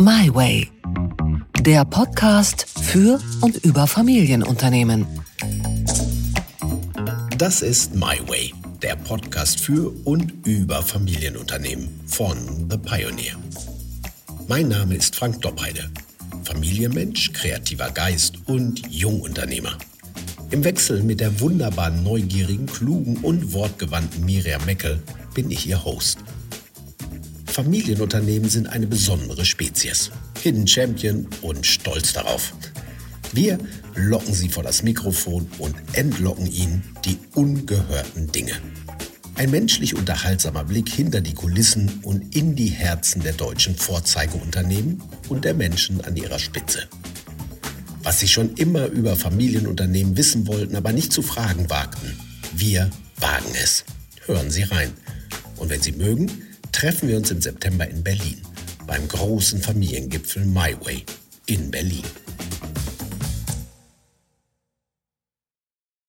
My Way. Der Podcast für und über Familienunternehmen. Das ist My Way, der Podcast für und über Familienunternehmen von The Pioneer. Mein Name ist Frank Doppheide, Familienmensch, kreativer Geist und Jungunternehmer. Im Wechsel mit der wunderbaren, neugierigen, klugen und wortgewandten Miriam Meckel bin ich Ihr Host. Familienunternehmen sind eine besondere Spezies. Hidden Champion und stolz darauf. Wir locken sie vor das Mikrofon und entlocken ihnen die ungehörten Dinge. Ein menschlich unterhaltsamer Blick hinter die Kulissen und in die Herzen der deutschen Vorzeigeunternehmen und der Menschen an ihrer Spitze. Was sie schon immer über Familienunternehmen wissen wollten, aber nicht zu fragen wagten. Wir wagen es. Hören Sie rein. Und wenn Sie mögen, treffen wir uns im September in Berlin beim großen Familiengipfel My Way in Berlin.